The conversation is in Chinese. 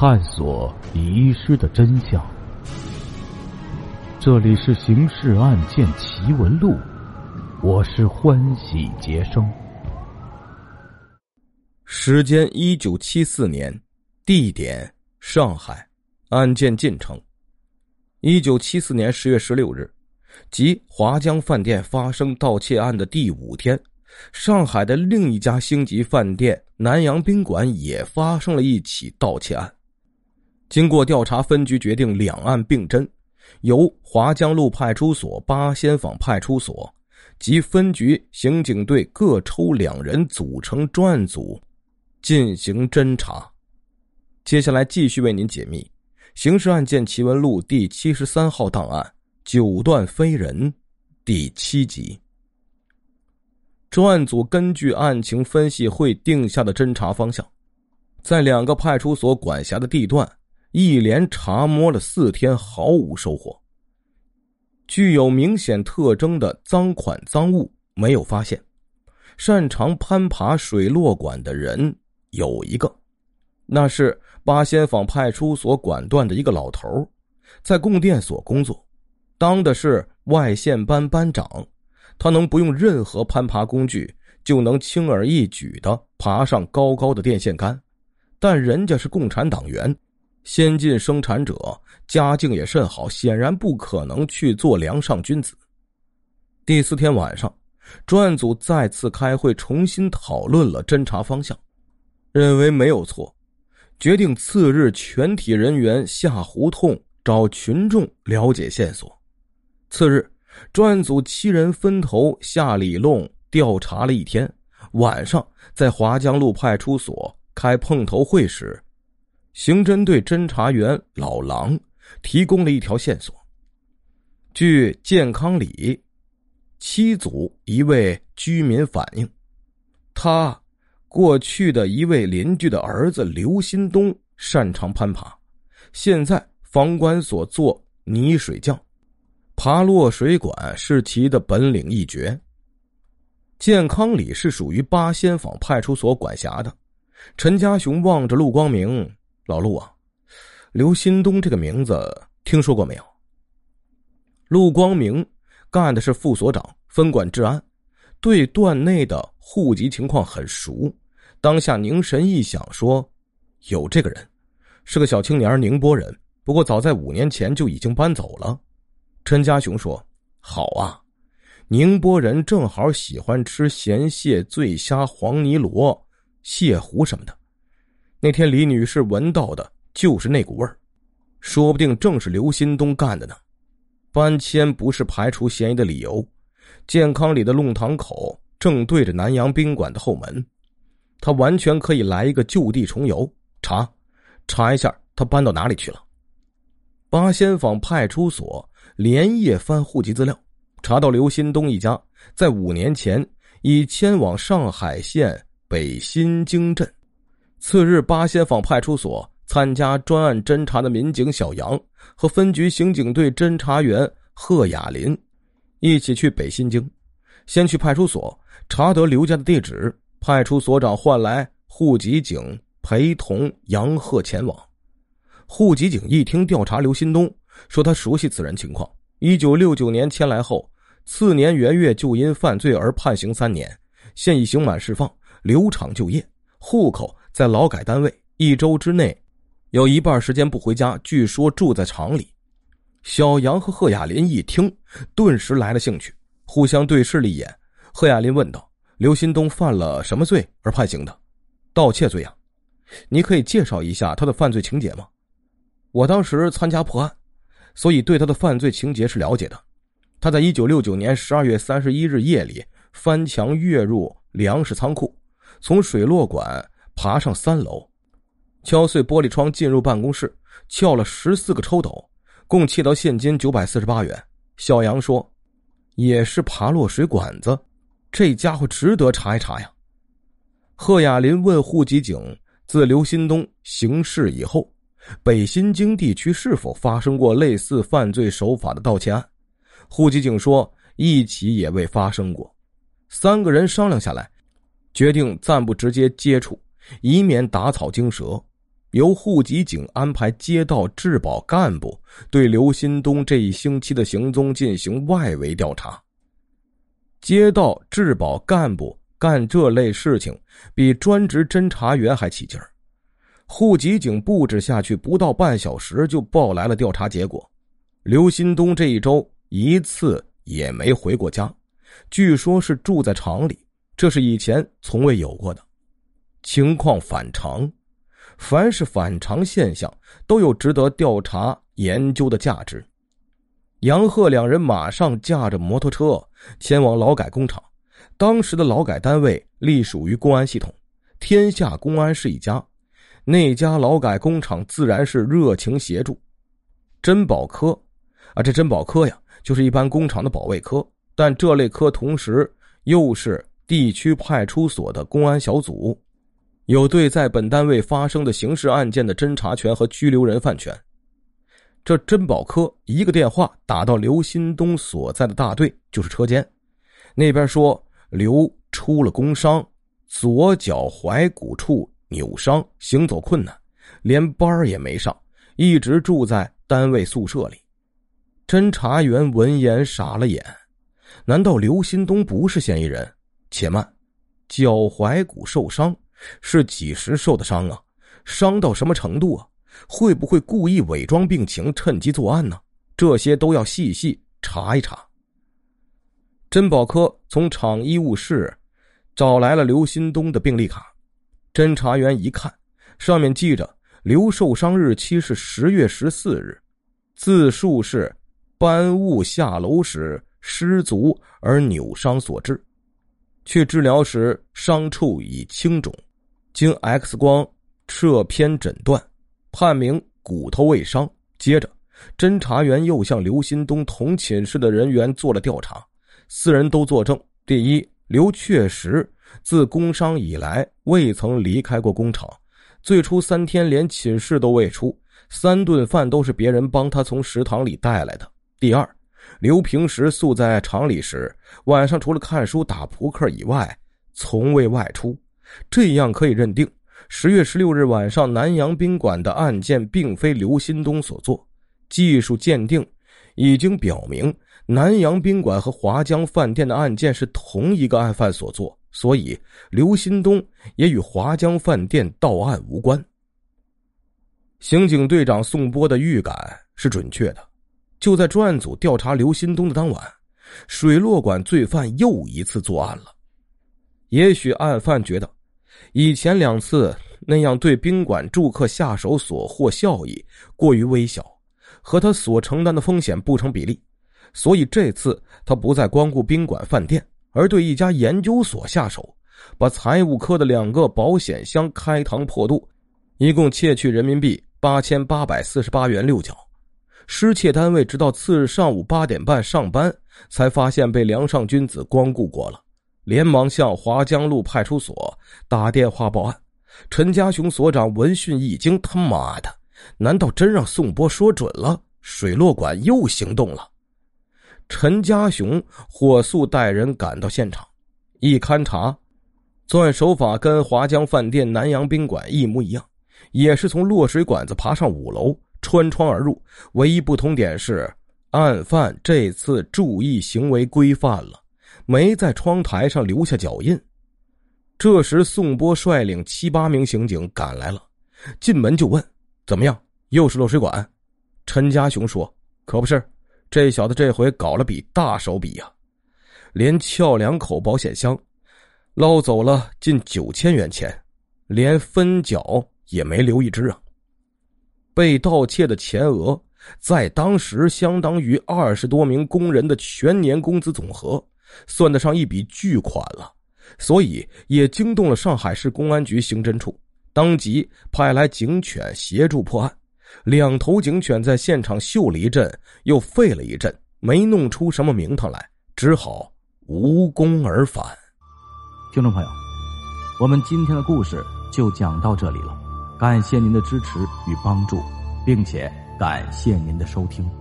探索遗失的真相。这里是《刑事案件奇闻录》，我是欢喜杰生。时间：一九七四年，地点：上海，案件进程：一九七四年十月十六日，即华江饭店发生盗窃案的第五天。上海的另一家星级饭店南洋宾馆也发生了一起盗窃案。经过调查，分局决定两案并侦，由华江路派出所、八仙坊派出所及分局刑警队各抽两人组成专案组进行侦查。接下来继续为您解密《刑事案件奇闻录》第七十三号档案“九段飞人”第七集。专案组根据案情分析会定下的侦查方向，在两个派出所管辖的地段一连查摸了四天，毫无收获。具有明显特征的赃款赃物没有发现。擅长攀爬水落管的人有一个，那是八仙坊派出所管段的一个老头，在供电所工作，当的是外线班班长。他能不用任何攀爬工具，就能轻而易举的爬上高高的电线杆，但人家是共产党员，先进生产者，家境也甚好，显然不可能去做梁上君子。第四天晚上，专案组再次开会，重新讨论了侦查方向，认为没有错，决定次日全体人员下胡同找群众了解线索。次日。专案组七人分头下里弄调查了一天，晚上在华江路派出所开碰头会时，刑侦队侦查员老狼提供了一条线索。据健康里七组一位居民反映，他过去的一位邻居的儿子刘新东擅长攀爬，现在房管所做泥水匠。爬落水管是其的本领一绝。健康里是属于八仙坊派出所管辖的。陈家雄望着陆光明，老陆啊，刘新东这个名字听说过没有？陆光明干的是副所长，分管治安，对段内的户籍情况很熟。当下凝神一想，说：“有这个人，是个小青年，宁波人，不过早在五年前就已经搬走了。”陈家雄说：“好啊，宁波人正好喜欢吃咸蟹、醉虾、黄泥螺、蟹糊什么的。那天李女士闻到的就是那股味儿，说不定正是刘新东干的呢。搬迁不是排除嫌疑的理由。健康里的弄堂口正对着南洋宾馆的后门，他完全可以来一个就地重游，查查一下他搬到哪里去了。八仙坊派出所。”连夜翻户籍资料，查到刘新东一家在五年前已迁往上海县北新泾镇。次日，八仙坊派出所参加专案侦查的民警小杨和分局刑警队侦查员贺雅林一起去北新泾，先去派出所查得刘家的地址，派出所长换来户籍警陪同杨贺前往。户籍警一听调查刘新东。说他熟悉此人情况。一九六九年迁来后，次年元月就因犯罪而判刑三年，现已刑满释放，留厂就业，户口在劳改单位。一周之内，有一半时间不回家，据说住在厂里。小杨和贺亚林一听，顿时来了兴趣，互相对视了一眼。贺亚林问道：“刘新东犯了什么罪而判刑的？盗窃罪啊？你可以介绍一下他的犯罪情节吗？”我当时参加破案。所以对他的犯罪情节是了解的。他在一九六九年十二月三十一日夜里翻墙跃入粮食仓库，从水落管爬上三楼，敲碎玻璃窗进入办公室，撬了十四个抽斗，共窃到现金九百四十八元。小杨说：“也是爬落水管子，这家伙值得查一查呀。”贺雅林问户籍警：“自刘新东行事以后。”北新泾地区是否发生过类似犯罪手法的盗窃案？户籍警说一起也未发生过。三个人商量下来，决定暂不直接接触，以免打草惊蛇。由户籍警安排街道治保干部对刘新东这一星期的行踪进行外围调查。街道治保干部干这类事情，比专职侦查员还起劲儿。户籍警布置下去，不到半小时就报来了调查结果。刘新东这一周一次也没回过家，据说是住在厂里，这是以前从未有过的情况，反常。凡是反常现象，都有值得调查研究的价值。杨鹤两人马上驾着摩托车前往劳改工厂。当时的劳改单位隶属于公安系统，天下公安是一家，那家劳改工厂自然是热情协助。珍宝科，啊，这珍宝科呀，就是一般工厂的保卫科，但这类科同时又是地区派出所的公安小组，有对在本单位发生的刑事案件的侦查权和拘留人犯权。这侦保科一个电话打到刘新东所在的大队，就是车间，那边说刘出了工伤，左脚踝骨处扭伤，行走困难，连班也没上，一直住在单位宿舍里。侦查员闻言傻了眼，难道刘新东不是嫌疑人？且慢，脚踝骨受伤是几时受的伤啊？伤到什么程度啊？会不会故意伪装病情，趁机作案呢？这些都要细细查一查。侦保科从厂医务室找来了刘新东的病历卡，侦查员一看，上面记着刘受伤日期是十月十四日，自述是搬物下楼时失足而扭伤所致，去治疗时伤处已青肿，经 X 光摄片诊断。判明骨头未伤。接着，侦查员又向刘新东同寝室的人员做了调查，四人都作证：第一，刘确实自工伤以来未曾离开过工厂，最初三天连寝室都未出，三顿饭都是别人帮他从食堂里带来的；第二，刘平时宿在厂里时，晚上除了看书打扑克以外，从未外出，这样可以认定。十月十六日晚上，南洋宾馆的案件并非刘新东所做。技术鉴定已经表明，南洋宾馆和华江饭店的案件是同一个案犯所做，所以刘新东也与华江饭店到案无关。刑警队长宋波的预感是准确的。就在专案组调查刘新东的当晚，水落馆罪犯又一次作案了。也许案犯觉得。以前两次那样对宾馆住客下手所获效益过于微小，和他所承担的风险不成比例，所以这次他不再光顾宾馆饭店，而对一家研究所下手，把财务科的两个保险箱开膛破肚，一共窃取人民币八千八百四十八元六角。失窃单位直到次日上午八点半上班，才发现被梁上君子光顾过了。连忙向华江路派出所打电话报案。陈家雄所长闻讯一惊：“他妈的，难道真让宋波说准了？水落馆又行动了？”陈家雄火速带人赶到现场，一勘查，作案手法跟华江饭店、南洋宾馆一模一样，也是从落水管子爬上五楼，穿窗而入。唯一不同点是，案犯这次注意行为规范了。没在窗台上留下脚印。这时，宋波率领七八名刑警赶来了，进门就问：“怎么样？又是漏水管？”陈家雄说：“可不是，这小子这回搞了笔大手笔呀，连撬两口保险箱，捞走了近九千元钱，连分角也没留一只啊！被盗窃的钱额在当时相当于二十多名工人的全年工资总和。”算得上一笔巨款了，所以也惊动了上海市公安局刑侦处，当即派来警犬协助破案。两头警犬在现场嗅了一阵，又吠了一阵，没弄出什么名堂来，只好无功而返。听众朋友，我们今天的故事就讲到这里了，感谢您的支持与帮助，并且感谢您的收听。